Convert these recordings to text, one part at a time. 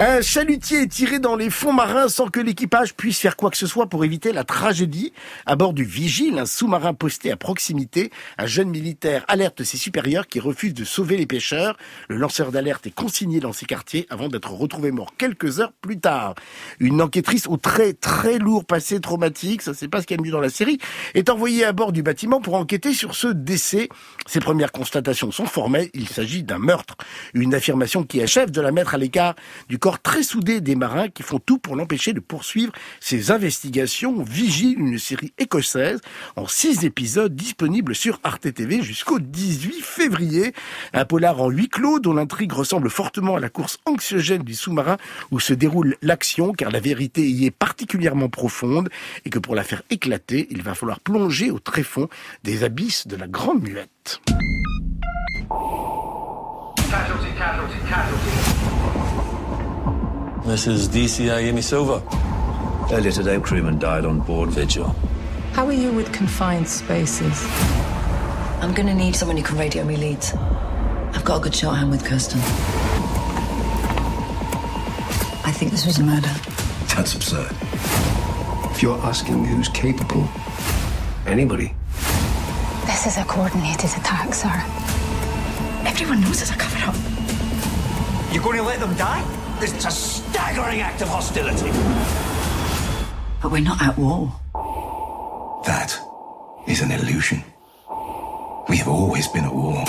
Un chalutier est tiré dans les fonds marins sans que l'équipage puisse faire quoi que ce soit pour éviter la tragédie. À bord du Vigile, un sous-marin posté à proximité, un jeune militaire alerte ses supérieurs qui refusent de sauver les pêcheurs. Le lanceur d'alerte est consigné dans ses quartiers avant d'être retrouvé mort quelques heures plus tard. Une enquêtrice au très très lourd passé traumatique, ça c'est pas ce qu'il y a mieux dans la série, est envoyée à bord du bâtiment pour enquêter sur ce décès. Ses premières constatations sont formelles, il s'agit d'un meurtre. Une affirmation qui achève de la mettre à l'écart du corps très soudé des marins qui font tout pour l'empêcher de poursuivre ses investigations. Vigile, une série écossaise en six épisodes disponible sur Arte TV jusqu'au 18 février. Un polar en huis clos dont l'intrigue ressemble fortement à la course anxiogène du sous-marin où se déroule l'action car la vérité y est particulièrement profonde et que pour la faire éclater, il va falloir plonger au tréfonds des abysses de la grande muette. This is DCI Yemi Silva. Earlier today, crewman died on board Vigil. How are you with confined spaces? I'm gonna need someone who can radio me leads. I've got a good shorthand with Kirsten. I think this was a murder. That's absurd. If you're asking who's capable, anybody. This is a coordinated attack, sir. Everyone knows it's a cover up. You're going to let them die? This is a staggering act of hostility. But we're not at war. That is an illusion. We have always been at war.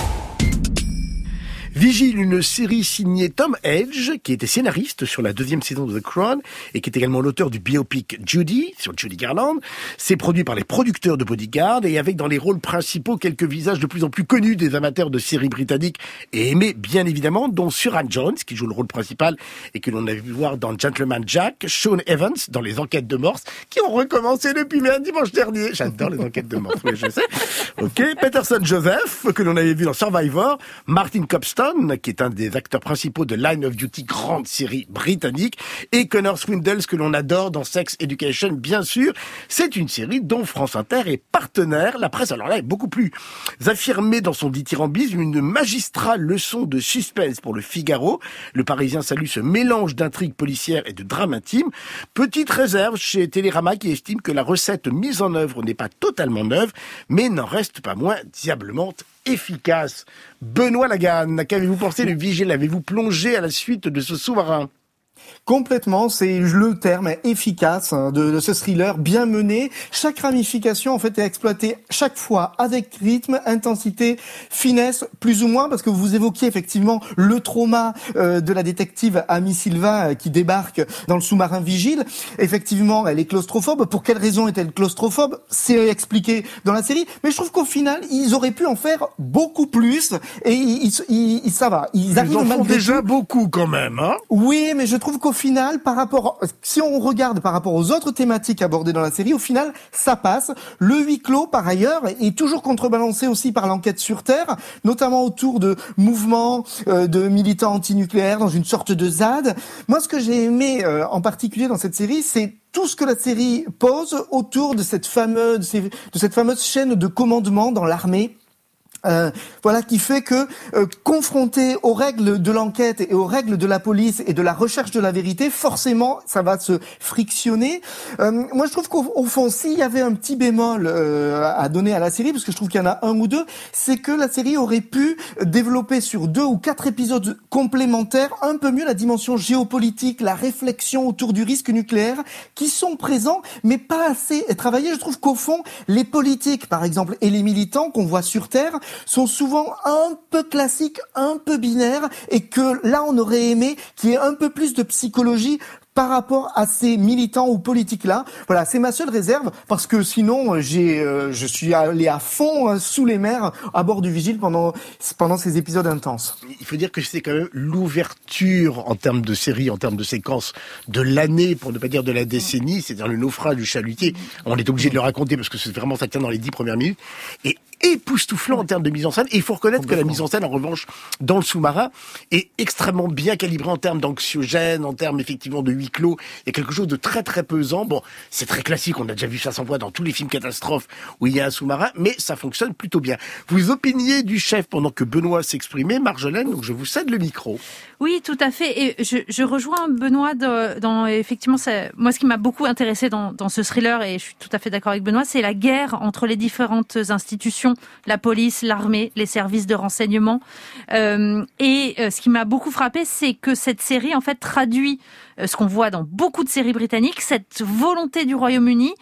Vigile, une série signée Tom Edge, qui était scénariste sur la deuxième saison de The Crown et qui est également l'auteur du biopic Judy sur Judy Garland. C'est produit par les producteurs de Bodyguard et avec dans les rôles principaux quelques visages de plus en plus connus des amateurs de séries britanniques et aimés bien évidemment, dont Suran Jones qui joue le rôle principal et que l'on a vu voir dans Gentleman Jack, Sean Evans dans Les Enquêtes de Morse, qui ont recommencé depuis un dimanche dernier. J'adore les Enquêtes de Morse, oui, je sais. Ok, Peterson Joseph que l'on avait vu dans Survivor, Martin Qui est un des acteurs principaux de Line of Duty, grande série britannique, et Connor Swindles, que l'on adore dans Sex Education, bien sûr. C'est une série dont France Inter est partenaire. La presse, alors là, est beaucoup plus affirmée dans son dithyrambique, une magistrale leçon de suspense pour le Figaro. Le Parisien salue ce mélange d'intrigues policières et de drame intime. Petite réserve chez Télérama qui estime que la recette mise en œuvre n'est pas totalement neuve, mais n'en reste pas moins diablement efficace. Benoît Laganne, qu'avez-vous pensé du Vigile Avez-vous plongé à la suite de ce sous-marin Complètement, c'est le terme efficace hein, de, de, ce thriller bien mené. Chaque ramification en fait est exploitée chaque fois avec rythme, intensité, finesse, plus ou moins, parce que vous évoquiez effectivement le trauma euh, de la détective Amy Silva euh, qui débarque dans le sous-marin Vigile. Effectivement, elle est claustrophobe. Pour quelle raison est-elle claustrophobe? C'est expliqué dans la série, mais je trouve qu'au final, ils auraient pu en faire beaucoup plus. Et ils, ils, ils ça va, ils, ils arrivent en font déjà tout. beaucoup quand même. Hein oui, mais je trouve qu'au final, par rapport, si on regarde par rapport aux autres thématiques abordées dans la série, au final, ça passe. Le huis clos, par ailleurs, est toujours contrebalancé aussi par l'enquête sur Terre, notamment autour de mouvements euh, de militants antinucléaires dans une sorte de ZAD. Moi, ce que j'ai aimé euh, en particulier dans cette série, c'est tout ce que la série pose autour de cette fameuse, de cette fameuse chaîne de commandement dans l'armée euh, voilà qui fait que euh, confronté aux règles de l'enquête et aux règles de la police et de la recherche de la vérité, forcément ça va se frictionner. Euh, moi je trouve qu'au fond s'il y avait un petit bémol euh, à donner à la série, parce que je trouve qu'il y en a un ou deux, c'est que la série aurait pu développer sur deux ou quatre épisodes complémentaires un peu mieux la dimension géopolitique, la réflexion autour du risque nucléaire, qui sont présents mais pas assez travaillés. Je trouve qu'au fond les politiques par exemple et les militants qu'on voit sur Terre sont souvent un peu classiques, un peu binaires, et que là, on aurait aimé qu'il y ait un peu plus de psychologie par rapport à ces militants ou politiques là. Voilà, c'est ma seule réserve parce que sinon j'ai euh, je suis allé à fond euh, sous les mers à bord du Vigile pendant pendant ces épisodes intenses. Il faut dire que c'est quand même l'ouverture en termes de série, en termes de séquence de l'année pour ne pas dire de la décennie, c'est-à-dire le naufrage du chalutier. On est obligé de le raconter parce que c'est vraiment ça tient dans les dix premières minutes et époustouflant en termes de mise en scène. Et il faut reconnaître que la mise en scène, en revanche, dans le sous-marin, est extrêmement bien calibrée en termes d'anxiogène, en termes effectivement de huis clos. Il y a quelque chose de très très pesant. Bon, c'est très classique, on a déjà vu ça sans voix dans tous les films catastrophes où il y a un sous-marin, mais ça fonctionne plutôt bien. Vous opiniez du chef pendant que Benoît s'exprimait, Marjolaine, donc je vous cède le micro. Oui, tout à fait. Et je, je rejoins Benoît dans, dans effectivement, ça, moi, ce qui m'a beaucoup intéressé dans, dans ce thriller, et je suis tout à fait d'accord avec Benoît, c'est la guerre entre les différentes institutions, la police, l'armée, les services de renseignement. Euh, et euh, ce qui m'a beaucoup frappé, c'est que cette série, en fait, traduit euh, ce qu'on voit dans beaucoup de séries britanniques, cette volonté du Royaume-Uni,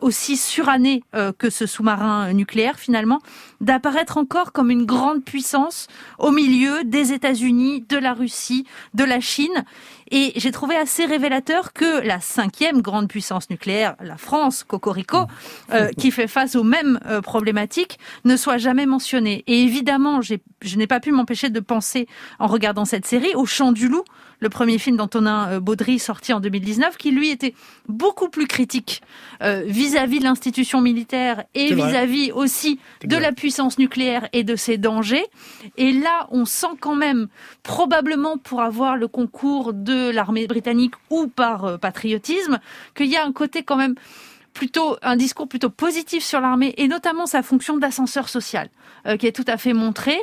aussi surannée que ce sous-marin nucléaire finalement, d'apparaître encore comme une grande puissance au milieu des États-Unis, de la Russie, de la Chine. Et j'ai trouvé assez révélateur que la cinquième grande puissance nucléaire, la France, Cocorico, euh, qui fait face aux mêmes euh, problématiques, ne soit jamais mentionnée. Et évidemment, je n'ai pas pu m'empêcher de penser, en regardant cette série, au Chant du Loup, le premier film d'Antonin euh, Baudry sorti en 2019, qui lui était beaucoup plus critique vis-à-vis de l'institution militaire et vis-à-vis aussi de la puissance nucléaire et de ses dangers. Et là, on sent quand même, probablement pour avoir le concours de l'armée britannique ou par patriotisme, qu'il y a un côté quand même plutôt un discours plutôt positif sur l'armée et notamment sa fonction d'ascenseur social euh, qui est tout à fait montrée.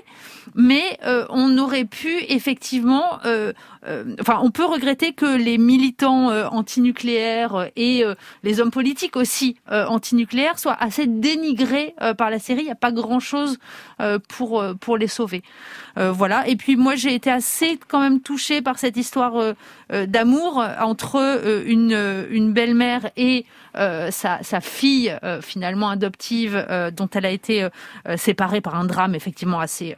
Mais euh, on aurait pu effectivement euh, enfin on peut regretter que les militants antinucléaires et les hommes politiques aussi antinucléaires soient assez dénigrés par la série. Il n'y a pas grand chose pour pour les sauver. Voilà. Et puis moi j'ai été assez quand même touchée par cette histoire d'amour entre une une belle-mère et sa, fille euh, finalement adoptive euh, dont elle a été euh, séparée par un drame effectivement assez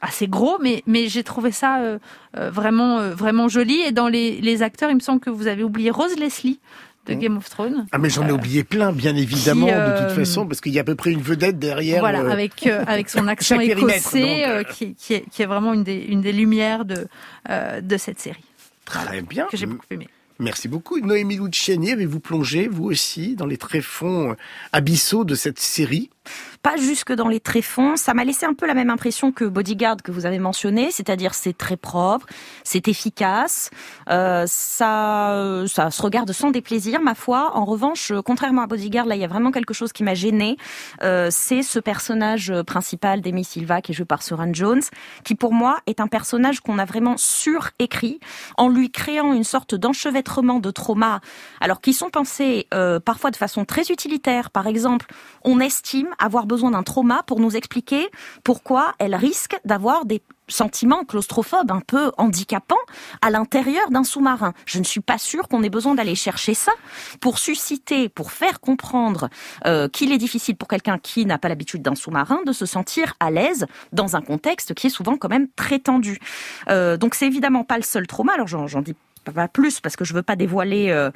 assez gros mais mais j'ai trouvé ça vraiment vraiment joli et dans les, les acteurs il me semble que vous avez oublié Rose Leslie de. Game of Thrones. Ah mais j'en ai oublié plein, bien évidemment, de toute façon, parce qu'il y a à peu près une vedette derrière. Voilà, avec avec son accent écossais, qui, qui, est, qui est vraiment une des une des lumières de de cette série. Très bien. Que j'ai beaucoup aimé. Merci beaucoup. Noémie Luciani, avez-vous plongé, vous aussi, dans les tréfonds abyssaux de cette série? Pas jusque dans les tréfonds. Ça m'a laissé un peu la même impression que Bodyguard que vous avez mentionné, c'est-à-dire c'est très propre, c'est efficace, euh, ça, ça se regarde sans déplaisir, ma foi. En revanche, contrairement à Bodyguard, là il y a vraiment quelque chose qui m'a gêné. Euh, c'est ce personnage principal d'Amy Silva qui est joué par Soren Jones, qui pour moi est un personnage qu'on a vraiment surécrit en lui créant une sorte d'enchevêtrement de traumas, alors qui sont pensés euh, parfois de façon très utilitaire. Par exemple, on estime avoir besoin d'un trauma pour nous expliquer pourquoi elle risque d'avoir des sentiments claustrophobes un peu handicapants à l'intérieur d'un sous-marin. Je ne suis pas sûre qu'on ait besoin d'aller chercher ça pour susciter, pour faire comprendre euh, qu'il est difficile pour quelqu'un qui n'a pas l'habitude d'un sous-marin de se sentir à l'aise dans un contexte qui est souvent quand même très tendu. Euh, donc c'est évidemment pas le seul trauma. Alors j'en dis pas plus parce que je veux pas dévoiler euh,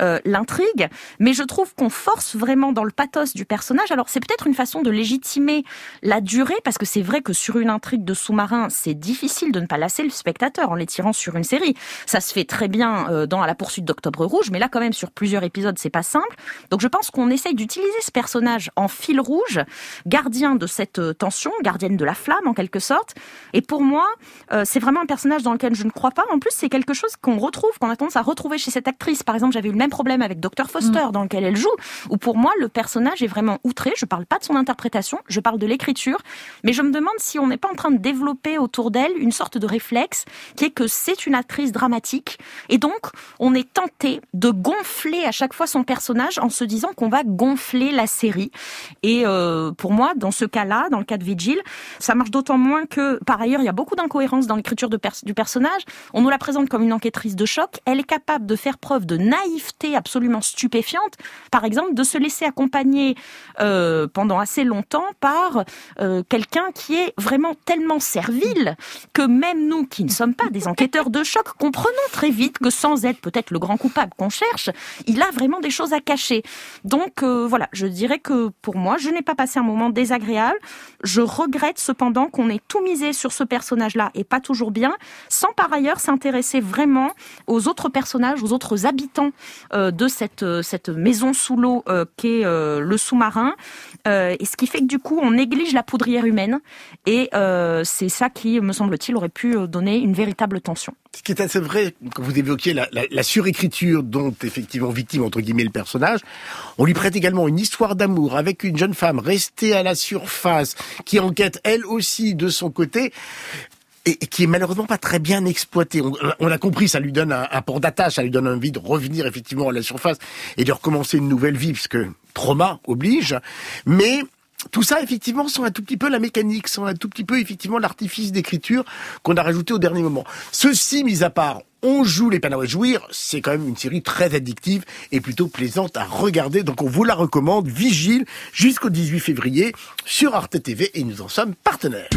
euh, l'intrigue, mais je trouve qu'on force vraiment dans le pathos du personnage. Alors c'est peut-être une façon de légitimer la durée parce que c'est vrai que sur une intrigue de sous-marin, c'est difficile de ne pas lasser le spectateur en les tirant sur une série. Ça se fait très bien euh, dans la poursuite d'Octobre Rouge, mais là quand même sur plusieurs épisodes, c'est pas simple. Donc je pense qu'on essaye d'utiliser ce personnage en fil rouge, gardien de cette tension, gardienne de la flamme en quelque sorte. Et pour moi, c'est vraiment un personnage dans lequel je ne crois pas. En plus, c'est quelque chose qu'on retrouve, qu'on a tendance à retrouver chez cette actrice. Par exemple, j'avais eu le même problème avec Dr. Foster, mm. dans lequel elle joue, où pour moi, le personnage est vraiment outré. Je parle pas de son interprétation, je parle de l'écriture, mais je me demande si on n'est pas en train de développer autour d'elle une sorte de réflexe qui est que c'est une actrice dramatique, et donc on est tenté de gonfler à chaque fois son personnage en se disant qu'on va gonfler la série. Et euh, pour moi, dans ce cas-là, dans le cas de Vigil, ça marche d'autant moins que, par ailleurs, il y a beaucoup d'incohérences dans l'écriture du personnage. On nous la présente comme une enquêtrice de choc, elle est capable de faire preuve de naïveté absolument stupéfiante, par exemple de se laisser accompagner euh, pendant assez longtemps par euh, quelqu'un qui est vraiment tellement servile que même nous qui ne sommes pas des enquêteurs de choc comprenons très vite que sans être peut-être le grand coupable qu'on cherche, il a vraiment des choses à cacher. Donc euh, voilà, je dirais que pour moi, je n'ai pas passé un moment désagréable. Je regrette cependant qu'on ait tout misé sur ce personnage-là et pas toujours bien, sans par ailleurs s'intéresser vraiment aux autres personnages, aux autres habitants de cette cette maison sous l'eau qu'est le sous-marin. et ce qui fait que du coup, on néglige la poudrière humaine. Et c'est ça qui, me semble-t-il, aurait pu donner une véritable tension. Ce qui est assez vrai, quand vous évoquiez la, la, la, surécriture dont effectivement victime entre guillemets le personnage, on lui prête également une histoire d'amour avec une jeune femme restée à la surface, qui enquête elle aussi de son côté et, qui est malheureusement pas très bien exploitée. On, on l'a compris, ça lui donne un, port d'attache, ça lui donne envie de revenir effectivement à la surface et de recommencer une nouvelle vie, puisque trauma oblige. Mais tout ça, effectivement, sont un tout petit peu la mécanique, sont un tout petit peu, effectivement, l'artifice d'écriture qu'on a rajouté au dernier moment. Ceci, mis à part, on joue les peines à jouir, c'est quand même une série très addictive et plutôt plaisante à regarder. Donc on vous la recommande, vigile, jusqu'au 18 février sur Arte TV et nous en sommes partenaires.